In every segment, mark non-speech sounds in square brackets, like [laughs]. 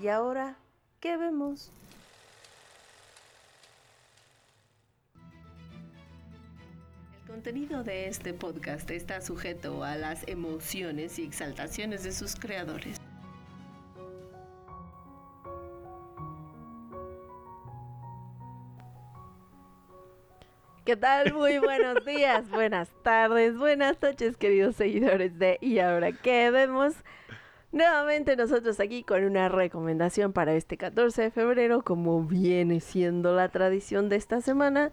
¿Y ahora qué vemos? El contenido de este podcast está sujeto a las emociones y exaltaciones de sus creadores. ¿Qué tal? Muy buenos días, buenas tardes, buenas noches, queridos seguidores de Y ahora qué vemos. Nuevamente nosotros aquí con una recomendación para este 14 de febrero, como viene siendo la tradición de esta semana,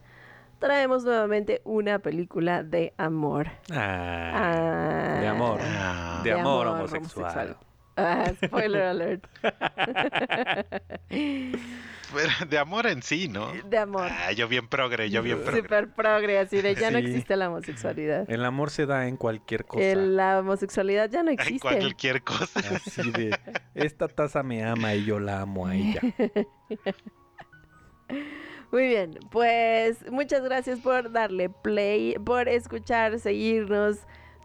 traemos nuevamente una película de amor. Ah, Ah, de amor. Ah, de, amor, homosexual. Ah, spoiler alert. [laughs] Pero de amor en sí, ¿no? De amor. Ah, yo bien progre, yo bien progre. Super progre, así de ya no Sí. existe la homosexualidad. El amor se da en cualquier cosa. El- la homosexualidad ya no En existe. cualquier cosa. Así de, esta taza me ama y yo la amo a ella. [laughs] Muy bien, pues muchas gracias por darle play, por escuchar, seguirnos,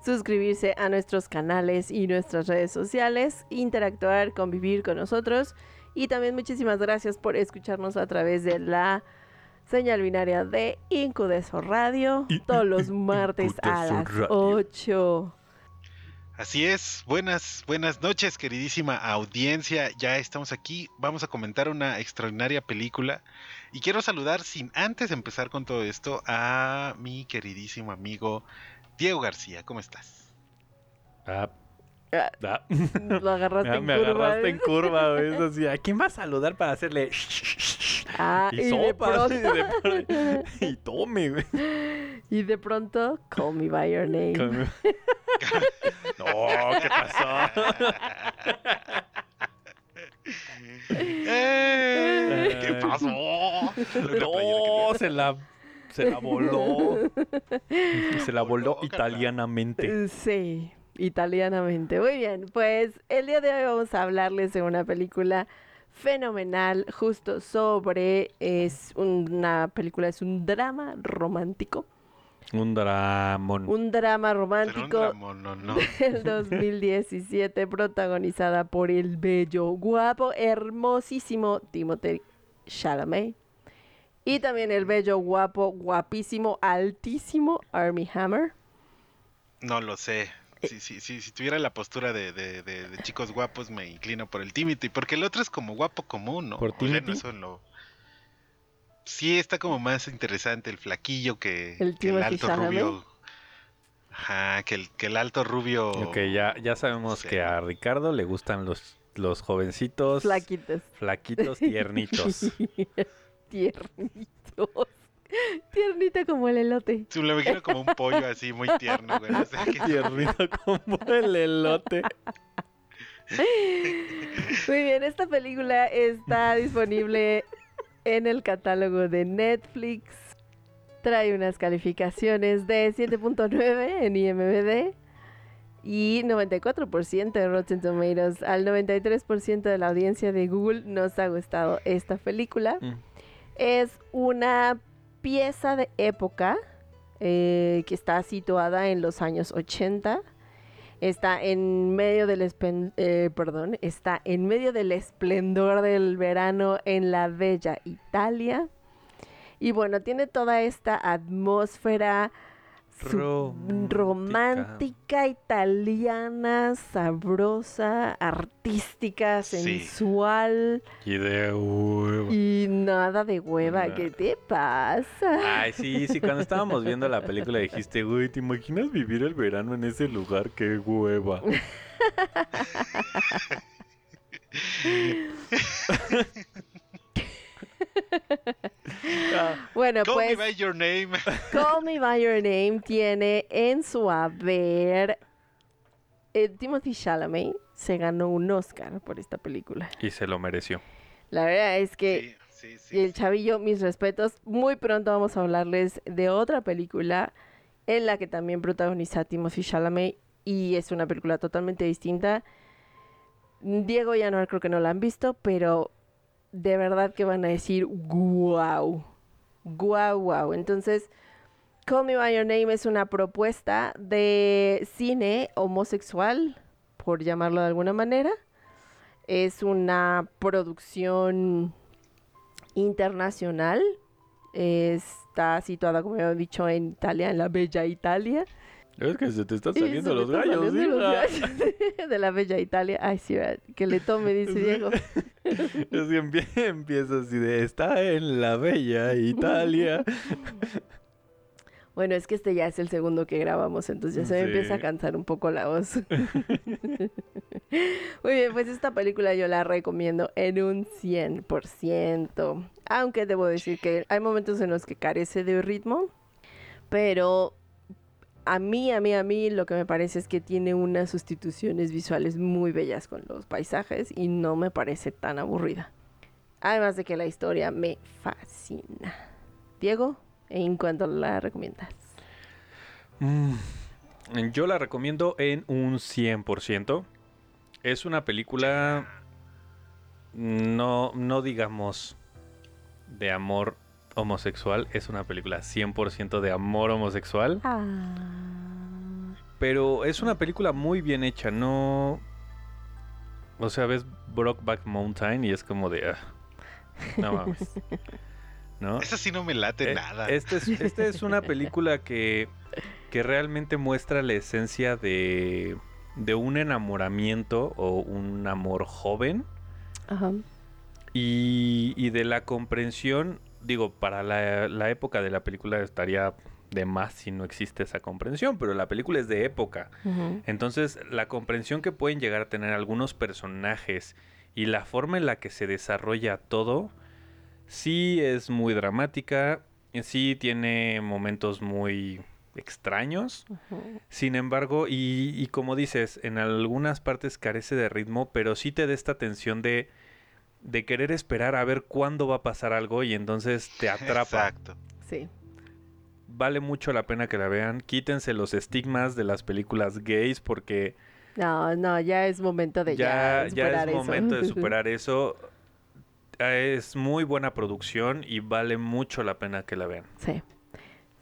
suscribirse a nuestros canales y nuestras redes sociales, interactuar, convivir con nosotros y también muchísimas gracias por escucharnos a través de la señal binaria de Incudeso Radio todos los martes a las Radio. 8. Así es, buenas, buenas noches, queridísima audiencia. Ya estamos aquí, vamos a comentar una extraordinaria película. Y quiero saludar, sin antes empezar con todo esto, a mi queridísimo amigo Diego García. ¿Cómo estás? Ah, Ah, ah. Lo agarraste Ah, [laughs] en me curva. agarraste en ¿eh? curva, güey. Es [laughs] así, ¿a quién va a saludar para hacerle Ah, y, y de sopas? Y, pronto- de- [laughs] y tome, güey. Y de pronto, call me by your name. Con- No, ¿qué pasó? ¡Eh! ¿Qué pasó? No, se la, se la voló. [laughs] Se la voló italianamente. Sí, italianamente. Muy bien, pues el día de hoy vamos a hablarles de una película fenomenal, justo sobre, es una película, es un drama romántico, Un dramón. un drama Será un romántico dramón, no, no. del [laughs] 2017, protagonizada por el bello, guapo, hermosísimo Timothée Chalamet. Y también el bello, guapo, guapísimo, altísimo Armie Hammer. No lo sé. Si, si, si, si tuviera la postura de, de, de- de chicos guapos, me inclino por el Timothy. Porque el otro es como guapo común, ¿no? ¿Por O sea, no Timothy? eso lo- Sí, está como más interesante el flaquillo que El que el, Timothy alto Chalamet. rubio. Ajá, que el, que el alto rubio. Ok, ya, ya sabemos Sí. que a Ricardo le gustan los, los jovencitos Flaquitos. flaquitos tiernitos. [laughs] Tiernitos. [laughs] Tiernito como el elote. Sí, lo imagino como un pollo así muy tierno, güey. O sea, que- Tiernito como el elote. Muy bien, esta película está disponible en el catálogo de Netflix. Trae unas calificaciones de 7.9 en IMDb y 94% de Rotten Tomatoes. Al 93% de la audiencia de Google nos ha gustado esta película. Mm. Es una pieza de época eh, que está situada en los años 80. Está en medio del eh, perdón, está en medio del esplendor del verano en la bella Italia. Y bueno, tiene toda esta atmósfera Romántica. italiana, sabrosa, artística, Sí. sensual Y de huevo. y nada de hueva. ¿Qué te pasa? Ay, sí, sí, cuando estábamos viendo la película dijiste, güey, ¿te imaginas vivir el verano en ese lugar? ¡Qué hueva! [laughs] [laughs] Bueno, Call pues me by your name. [laughs] Call Me By Your Name tiene en su haber eh, Timothy Chalamet se ganó un Oscar por esta película. Y se lo mereció. La verdad es que Sí, sí, sí. el chavillo, mis respetos. Muy pronto vamos a hablarles de otra película en la que también protagoniza Timothy Chalamet y es una película totalmente distinta. Diego y Anuar creo que no la han visto, pero de verdad que van a decir wow, wow, wow. Entonces, Call Me By Your Name es una propuesta de cine homosexual, por llamarlo de alguna manera. Es una producción internacional. Está situada, como he dicho, en Italia, en la bella Italia. Es que se te están saliendo los gallos, saliendo los hija. gallos [laughs] de la bella Italia. Ay, sí, que le tome, dice. Diego. [laughs] Es que empie- empieza así de, está en la bella Italia. [laughs] Bueno, es que este ya es el segundo que grabamos, entonces ya se me Sí. empieza a cansar un poco la voz. Muy bien, pues esta película yo la recomiendo en un 100%. Aunque debo decir que hay momentos en los que carece de ritmo, pero a mí, a mí, a mí lo que me parece es que tiene unas sustituciones visuales muy bellas con los paisajes y no me parece tan aburrida. Además de que la historia me fascina. Diego, ¿en cuánto la recomiendas? Mm, Yo la recomiendo en un 100%. Es una película, no, no digamos de amor homosexual, es una película 100% de amor homosexual, Ah. pero es una película muy bien hecha, no... O sea, ves Brokeback Mountain y es como de... ah, no mames. [laughs] ¿No? Esa sí no me late Eh, nada. Este es, este es una película que, que realmente muestra la esencia de, de un enamoramiento o un amor joven Ajá. y, y de la comprensión. Digo, para la, la época de la película estaría de más si no existe esa comprensión, pero la película es de época. Entonces, la comprensión que pueden llegar a tener algunos personajes y la forma en la que se desarrolla todo, sí es muy dramática, sí tiene momentos muy extraños. Sin embargo, y, y como dices, en algunas partes carece de ritmo, pero sí te da esta tensión de, de querer esperar a ver cuándo va a pasar algo y entonces te [laughs] atrapa Exacto. Sí. vale mucho la pena que la vean. Quítense los estigmas de las películas gays porque No, no, ya es momento de ya, ya, ya superar es eso. momento de [laughs] superar eso. Eh, Es muy buena producción y vale mucho la pena que la vean. Sí.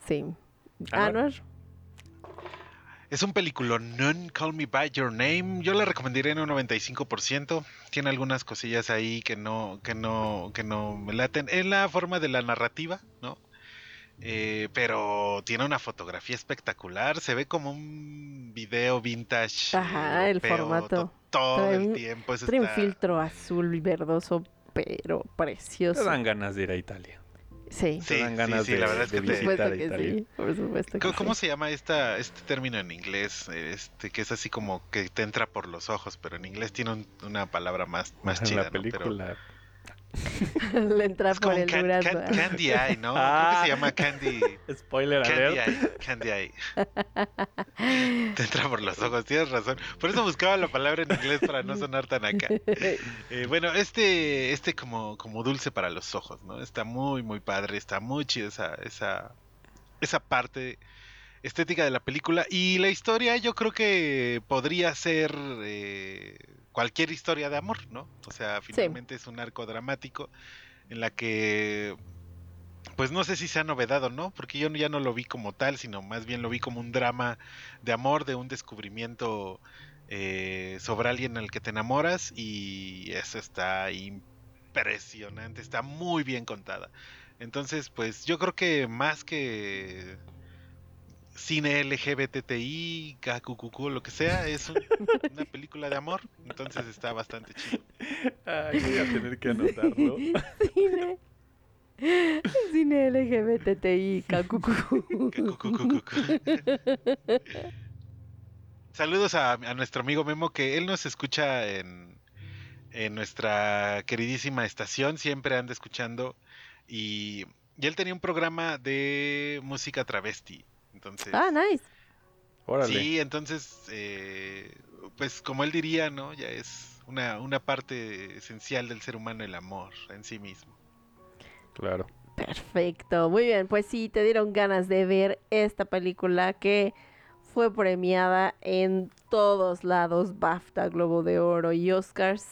Sí. Anuar. Es un peliculón, Call Me By Your Name. Yo la recomendaría en un 95%. Tiene algunas cosillas ahí que no, que no, que no me laten. En la forma de la narrativa, ¿no? Eh, pero tiene una fotografía espectacular. Se ve como un video vintage. Ajá, el formato. to- todo Trae el un- tiempo. Eso Trae un está- filtro azul y verdoso, pero Te precioso. dan ganas de ir a Italia. Sí. Sí, Te dan sí, ganas sí, de, la verdad es que te- visitar que Italia. sí. Por supuesto que ¿Cómo, sí. se llama esta, este término en inglés? Este, que es así como que te entra por los ojos, pero en inglés tiene un- una palabra más, más En chida, la ¿no? Pero película. [laughs] Le entra es por el can- durazno. can- Candy [laughs] Eye, ¿no? Creo Ah. que se llama Candy, Spoiler candy alert. Eye. Candy Eye. [laughs] Te entra por los ojos, tienes razón. Por eso buscaba la palabra en inglés para no sonar tan acá. Eh, bueno, este, este como, como dulce para los ojos, ¿no? Está muy, muy padre, está muy chida esa, esa, esa parte estética de la película. Y la historia yo creo que podría ser eh, cualquier historia de amor, ¿no? O sea, finalmente es un arco dramático en la que... Pues no sé si sea novedad o no, porque yo ya no lo vi como tal, sino más bien lo vi como un drama de amor, de un descubrimiento eh, sobre alguien al que te enamoras y eso está impresionante, está muy bien contada. Entonces, pues yo creo que más que cine LGBTI, KQQQ, lo que sea, es un- una película de amor, entonces está bastante chido. Ay, voy a tener que anotarlo. Cine. Cine LGBTI, cacucu. KQQQ. Saludos a, a nuestro amigo Memo, que él nos escucha en, en nuestra queridísima estación, siempre anda escuchando. Y, y él tenía un programa de música travesti. Entonces, Ah, nice. Órale. Sí, entonces, eh, pues como él diría, ¿no? Ya es una, una parte esencial del ser humano el amor en sí mismo. Claro. Perfecto, muy bien, pues sí, te dieron ganas de ver esta película que fue premiada en todos lados, BAFTA, Globo de Oro y Oscars.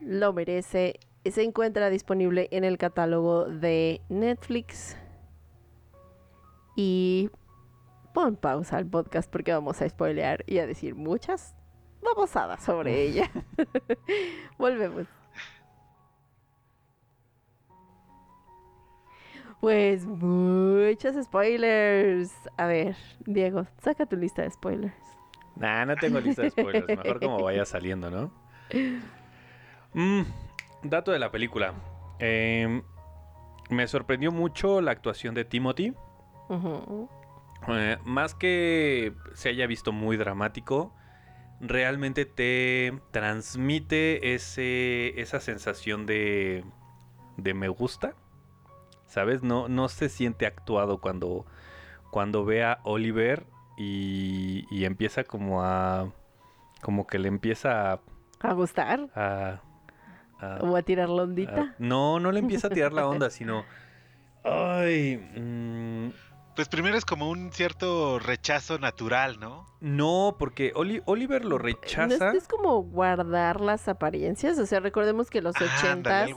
Lo merece. Se encuentra disponible en el catálogo de Netflix. Y pon pausa al podcast porque vamos a spoilear y a decir muchas babosadas sobre ella. [laughs] Volvemos. Pues muchos spoilers. A ver, Diego, saca tu lista de spoilers. Nah, no tengo lista de spoilers. Mejor como vaya [laughs] saliendo, ¿no? Mm, dato de la película. Em, me sorprendió mucho la actuación de Timothy. Eh, más que se haya visto muy dramático, realmente te transmite ese, esa sensación de, de me gusta. ¿Sabes? No, no se siente actuado cuando, cuando ve a Oliver y, y empieza como a... Como que le empieza a... ¿A gustar? a- a- ¿O a tirar la a- ondita? no, no le empieza a tirar la onda, [laughs] sino... Ay, mm, Pues primero es como un cierto rechazo natural, ¿no? no, porque Oli- Oliver lo ¿No es, rechaza. es como guardar las apariencias? O sea, recordemos que los Ah, ochentas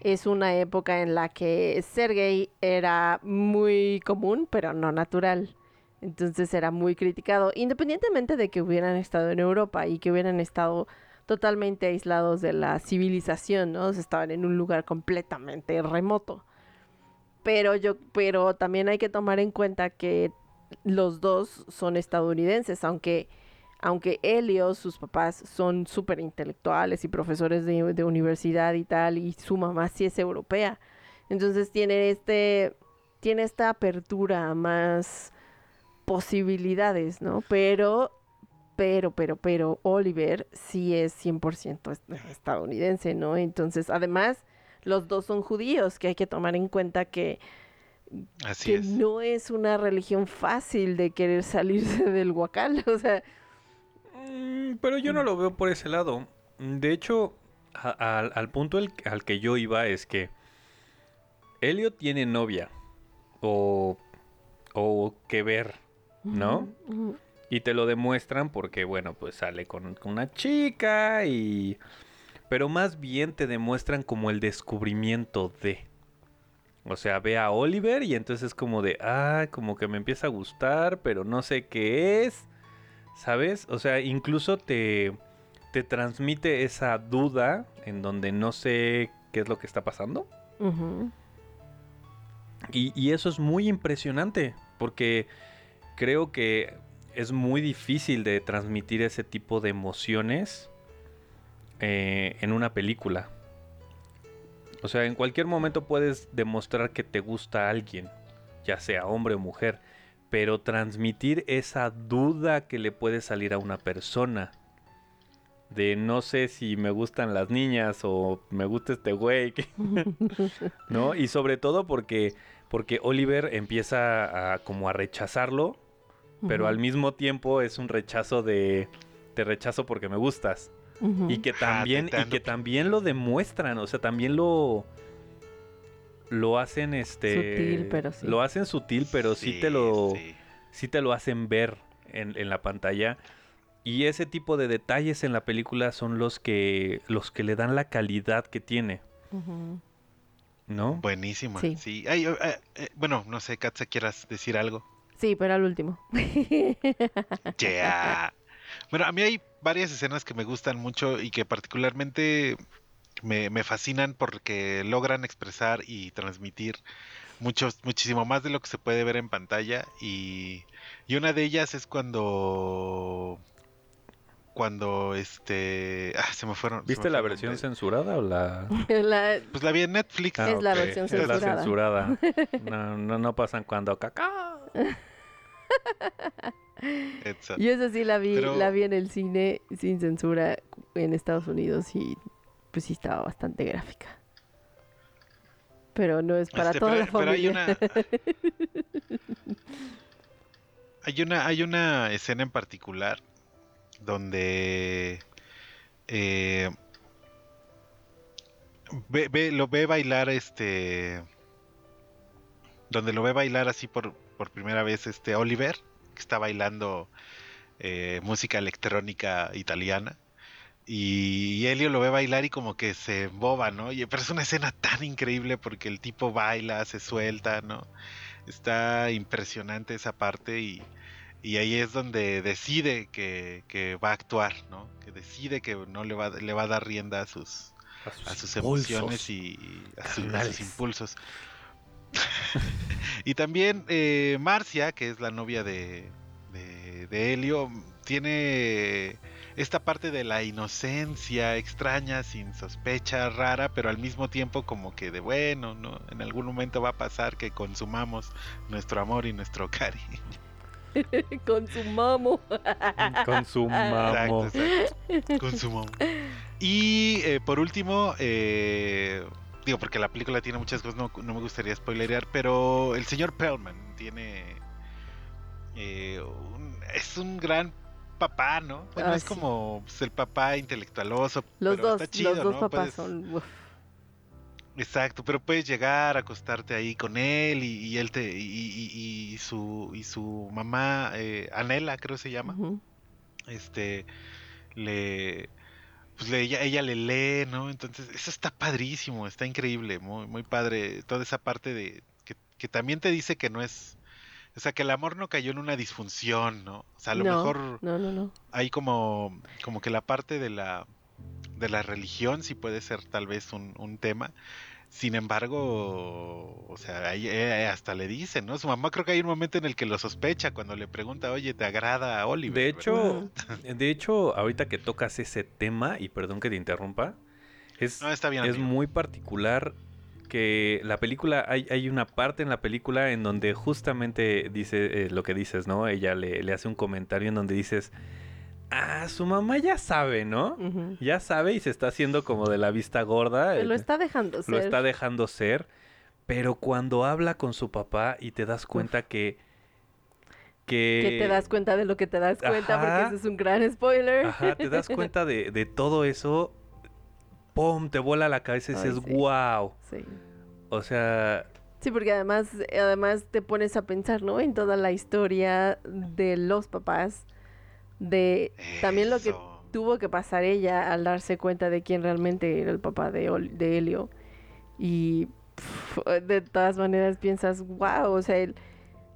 es una época en la que ser gay era muy común, pero no natural. Entonces era muy criticado, independientemente de que hubieran estado en Europa y que hubieran estado totalmente aislados de la civilización, ¿no? O sea, estaban en un lugar completamente remoto. Pero yo, pero también hay que tomar en cuenta que los dos son estadounidenses, aunque, aunque Elio, sus papás son súper intelectuales y profesores de, de universidad y tal, y su mamá sí es europea. Entonces tiene este, tiene esta apertura a más posibilidades, ¿no? Pero, pero, pero, pero Oliver sí es 100% est- estadounidense, ¿no? Entonces, además, los dos son judíos, que hay que tomar en cuenta que Así que es. no es una religión fácil de querer salirse [laughs] del huacal, o sea, Mm, Pero yo no lo veo por ese lado. De hecho, a- al- al punto el- al que yo iba es que Elliot tiene novia o, o que ver, ¿no? Y te lo demuestran porque, bueno, pues sale con, con una chica y... Pero más bien te demuestran como el descubrimiento de... O sea, ve a Oliver y entonces es como de, ah, como que me empieza a gustar, pero no sé qué es. ¿Sabes? O sea, incluso te, te transmite esa duda en donde no sé qué es lo que está pasando. y eso es muy impresionante, porque creo que es muy difícil de transmitir ese tipo de emociones eh, en una película. O sea, en cualquier momento puedes demostrar que te gusta a alguien, ya sea hombre o mujer, pero transmitir esa duda que le puede salir a una persona. De no sé si me gustan las niñas o me gusta este güey. [laughs] ¿No? Y sobre todo porque, porque Oliver empieza a como a rechazarlo, pero al mismo tiempo es un rechazo de te rechazo porque me gustas. Y que también, y que también lo demuestran, o sea, también lo lo hacen este Sutil, pero sí. lo hacen sutil, pero sí, te lo sí. sí te lo hacen ver en, en la pantalla. Y ese tipo de detalles en la película son los que los que le dan la calidad que tiene, Ujú. ¿no? Buenísima. Sí. Sí. Ay, eh, eh, bueno, no sé, Katza, quieras decir algo. Sí, pero al último. [laughs] Yeah. Bueno, a mí hay varias escenas que me gustan mucho y que particularmente me, me fascinan porque logran expresar y transmitir mucho, muchísimo más de lo que se puede ver en pantalla. Y, y una de ellas es cuando. Cuando este. Ah, se me fueron. ¿Viste me la versión censurada o la [laughs] La- Pues la vi en Netflix. Ah, Es la ok, versión es la censurada. censurada. [laughs] No, no, no pasan cuando caca. [laughs] [laughs] Exacto. Yo esa sí la vi, Pero- la vi en el cine sin censura en Estados Unidos y pues sí estaba bastante gráfica. Pero no es para Este, toda pero, la pero hay familia. una. [laughs] Hay una, hay una escena en particular donde eh, ve, ve- lo ve bailar este donde lo ve bailar así por, por primera vez este Oliver que está bailando eh, música electrónica italiana y Helio lo ve bailar y como que se boba, ¿no? Y, pero es una escena tan increíble porque el tipo baila, se suelta, ¿no? Está impresionante esa parte y, y ahí es donde decide que, que va a actuar, ¿no? Que decide que no le va, le va a dar rienda a sus, A sus, a sus impulsos. emociones y, y a, su- a sus impulsos. [laughs] y también eh, Marcia, que es la novia de, de, de Helio, tiene esta parte de la inocencia extraña, sin sospecha, rara, pero al mismo tiempo como que de bueno, ¿no? En algún momento va a pasar que consumamos nuestro amor y nuestro cariño. [laughs] Consumamos. [laughs] Con su mamo. Exacto, exacto. Consumo. Y eh, por último, eh, digo, porque la película tiene muchas cosas, no, no me gustaría spoilerear, pero el señor Perlman tiene. eh, un- es un gran papá, ¿no? Bueno, Ah, es sí. como pues, el papá intelectualoso. Los pero dos, está chido, los dos ¿no? papás Puedes- son. uf. Exacto, pero puedes llegar, acostarte ahí con él y, y él te y, y- y su y su mamá eh, Anela creo se llama este le pues le- ella, ella le lee, ¿no? Entonces, eso está padrísimo, está increíble, muy, muy padre, toda esa parte de que, que también te dice que no es, o sea, que el amor no cayó en una disfunción, ¿no? O sea, a lo no, mejor no, no, no. hay como, como que la parte de la, de la religión sí puede ser tal vez un, un tema. Sin embargo, o sea, ahí, eh, hasta le dicen, ¿no? Su mamá creo que hay un momento en el que lo sospecha cuando le pregunta, oye, ¿te agrada a Oliver? De ¿verdad?". hecho, [laughs] de hecho, ahorita que tocas ese tema, y perdón que te interrumpa, es, No, está bien. es muy particular que la película, hay, hay una parte en la película en donde justamente dice eh, lo que dices, ¿no? Ella le, le hace un comentario en donde dices, ah, su mamá ya sabe, ¿no? Ya sabe y se está haciendo como de la vista gorda. Se lo eh, está dejando ser. lo está dejando ser, pero cuando habla con su papá y te das cuenta que... Que, que te das cuenta de lo que te das cuenta, porque ese es un gran spoiler. Ajá, te das cuenta de, [laughs] de todo eso, ¡pum! Te vuela la cabeza y Ay, dices, sí. wow. Sí. O sea, Sí, porque además, además te pones a pensar, ¿no? En toda la historia de los papás, de también lo que Eso. tuvo que pasar ella al darse cuenta de quién realmente era el papá de, Ol- de Helio. Y pf, de todas maneras piensas, wow, o sea, el-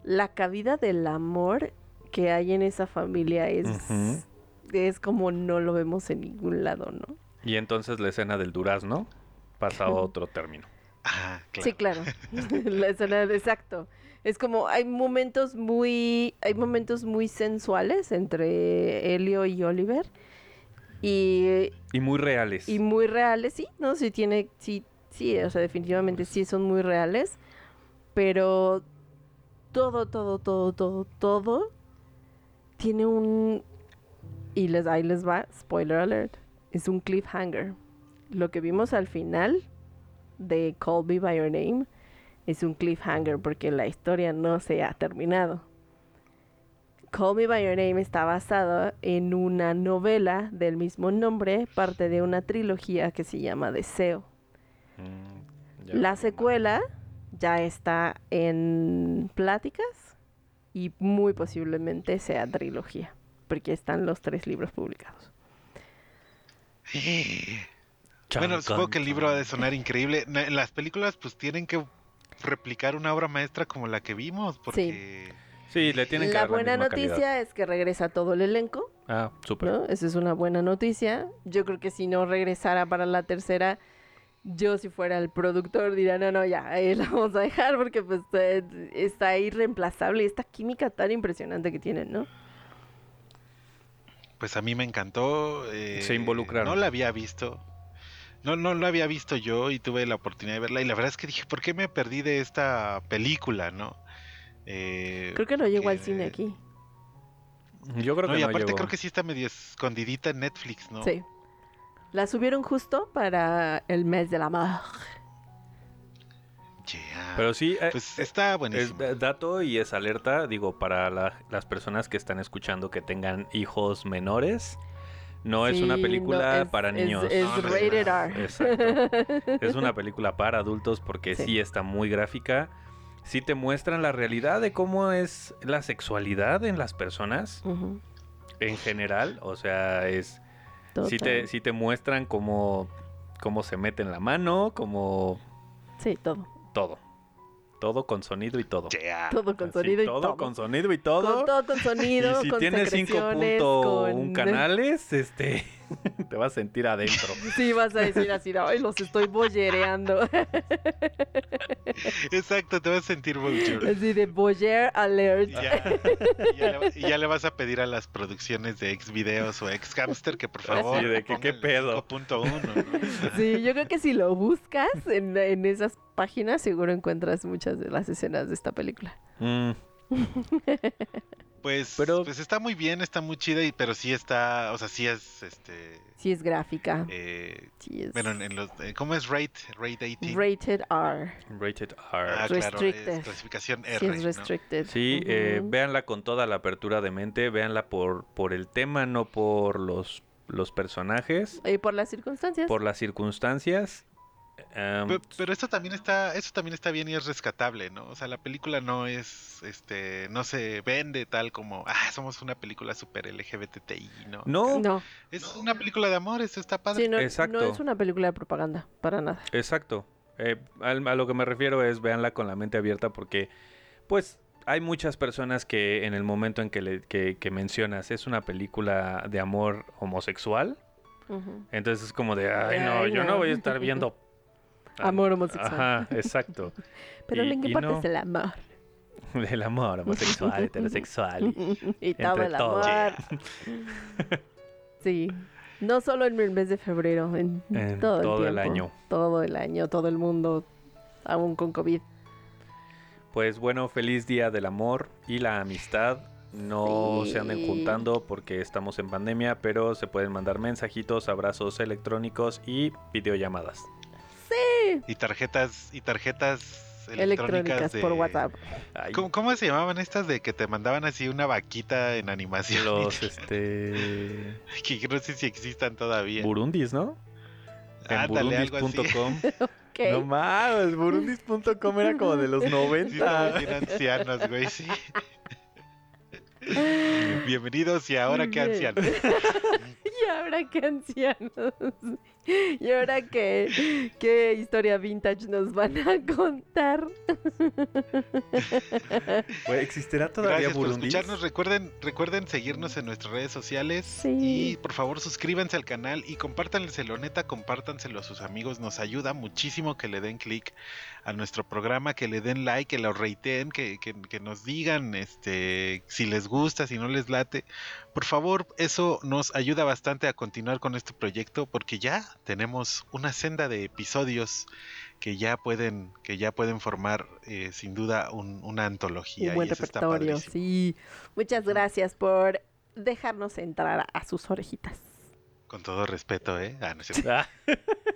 la cabida del amor que hay en esa familia es, Ujú. es como no lo vemos en ningún lado, ¿no? y entonces la escena del durazno pasa a otro término. Ah, claro. Sí, claro. [laughs] la escena, exacto. Es como hay momentos muy hay momentos muy sensuales entre Helio y Oliver y, Y muy reales. y muy reales, sí, no, sí tiene sí sí, o sea, definitivamente sí son muy reales, pero todo todo todo todo todo tiene un y les ahí les va, spoiler alert, es un cliffhanger. Lo que vimos al final de Call Me By Your Name es un cliffhanger porque la historia no se ha terminado. Call Me By Your Name está basado en una novela del mismo nombre, parte de una trilogía que se llama Deseo. Mm. La secuela ya está en pláticas y muy posiblemente sea trilogía, porque están los tres libros publicados. Bueno, supongo que el libro ha de sonar increíble. Las películas pues tienen que replicar una obra maestra como la que vimos, porque Sí, le tienen que La dar buena misma noticia calidad. es que regresa todo el elenco, Ah, súper. ¿no? Esa es una buena noticia. Yo creo que si no regresara para la tercera, yo si fuera el productor diría, no, no, ya, ahí la vamos a dejar porque pues eh, está irreemplazable y esta química tan impresionante que tienen, ¿no? pues a mí me encantó. eh, Se involucraron. No la había visto. No, no la había visto yo y tuve la oportunidad de verla. Y la verdad es que dije, ¿por qué me perdí de esta película, no? Eh, Creo que no llegó al que- cine aquí. Yo creo No, que y no aparte llegó. creo que sí está medio escondidita en Netflix, ¿no? Sí. La subieron justo para el mes de la mar. Yeah. Pero sí, eh, pues está es buenísimo. da- dato y es alerta, digo, para la- las personas que están escuchando que tengan hijos menores. No es una película no, es- para niños. Es, rated. R. Exacto. [laughs] Es una película para adultos porque Sí. sí. está muy gráfica. Sí te muestran la realidad de cómo es la sexualidad en las personas en general. O sea, es sí te, sí te muestran cómo, cómo se mete en la mano, como Sí, todo. todo. Todo con sonido y todo. Yeah. Todo con Así, sonido y todo, todo. con sonido y todo. Con todo con [laughs] sonido, y si con tienes secreciones, 5.1 con... canales, este, [laughs] te vas a sentir adentro. [laughs] Sí, vas a decir así, de, ay, los estoy bollereando. [laughs] Exacto, te vas a sentir bonjour. Así de boyer alert. Y ya, ya le, y ya le vas a pedir a las producciones de ex videos o ex hamster que por favor Así de que, ¿qué pedo? 5.1, ¿no? Sí, yo creo que si lo buscas en, en esas páginas, seguro encuentras muchas de las escenas de esta película. Mm, Pues, Pero- pues está muy bien, está muy chida, y, pero sí está, o sea, sí es, este, Sí es gráfica. eh, Sí es bueno, en, en los, eh, ¿cómo es rate? Rate 18. rated R. rated Ah, R. claro, Restricted. es clasificación Sí R, es ¿no? restricted. Sí, eh, Ujú. véanla con toda la apertura de mente, véanla por, por el tema, no por los, los personajes, Y por las circunstancias. por las circunstancias. Em, Pe- Pero, esto también está, eso también está bien y es rescatable, ¿no? O sea, la película no es, este, no se vende tal como, ah, somos una película super LGBTI, ¿no? no, No, Es una película de amor, eso está padre. sí, no, Exacto. no es una película de propaganda, para nada. exacto. Eh, a lo que me refiero es véanla con la mente abierta porque, pues, hay muchas personas que en el momento en que, le- que, que mencionas es una película de amor homosexual, entonces es como de, ay, no, Ay, yo no no. voy a estar viendo... Amor homosexual. Ajá, exacto. [laughs] Pero Y- lo que y importa no. es el amor. [laughs] El amor homosexual, heterosexual. [laughs] y todo Entre el todos. amor. Sí. No solo en el mes de febrero, en, En todo, todo el, el año. Todo el año, todo el mundo, aún con COVID. Pues bueno, feliz día del amor y la amistad. No se anden juntando porque estamos en pandemia, pero se pueden mandar mensajitos, abrazos electrónicos y videollamadas. Y tarjetas, y tarjetas electrónicas, Electrónicas de... por WhatsApp. ¿Cómo, cómo se llamaban estas de que te mandaban así una vaquita en animación? los [laughs] este que no sé si existan todavía. burundis, ¿no? En así. burundis.com. [laughs] Ok. No mames, burundis.com era como de los Sí, estamos 90. bien ancianos, güey, sí. [laughs] Bienvenidos y ahora qué ancianos. Y ahora qué ancianos. Y ahora qué, qué historia vintage nos van a contar. ¿Existirá todavía Gracias por burundis? escucharnos. Recuerden, recuerden seguirnos en nuestras redes sociales. Sí. Y por favor suscríbanse al canal y compártanselo, neta, compártanselo a sus amigos. Nos ayuda muchísimo que le den clic a nuestro programa, que le den like, que lo reiteen, que, que- que nos digan este si les gusta, si no les late. Por favor, eso nos ayuda bastante a continuar con este proyecto porque ya tenemos una senda de episodios que ya pueden, que ya pueden formar eh, sin duda un- una antología. Un buen y eso está repertorio, sí. Muchas gracias por dejarnos entrar a sus orejitas. Con todo respeto, ¿eh? Ah, no es. [laughs]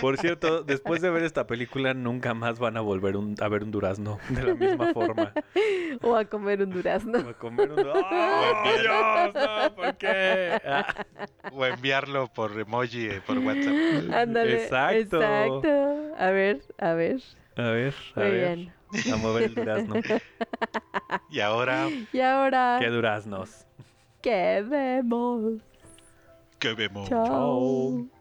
Por cierto, después de ver esta película, nunca más van a volver un- a ver un durazno de la misma forma. [laughs] O a comer un durazno. A comer un [laughs] ¡Oh, Dios! No, ¿por qué? Ah, [laughs] O enviarlo por emoji, eh, por WhatsApp. Ándale. Exacto. Exacto. A ver, a ver. a ver, a Muy ver. bien. A mover el durazno. Y ahora, Y ahora, ¿Qué duraznos? ¿qué vemos? ¿qué vemos? Chao. Chao.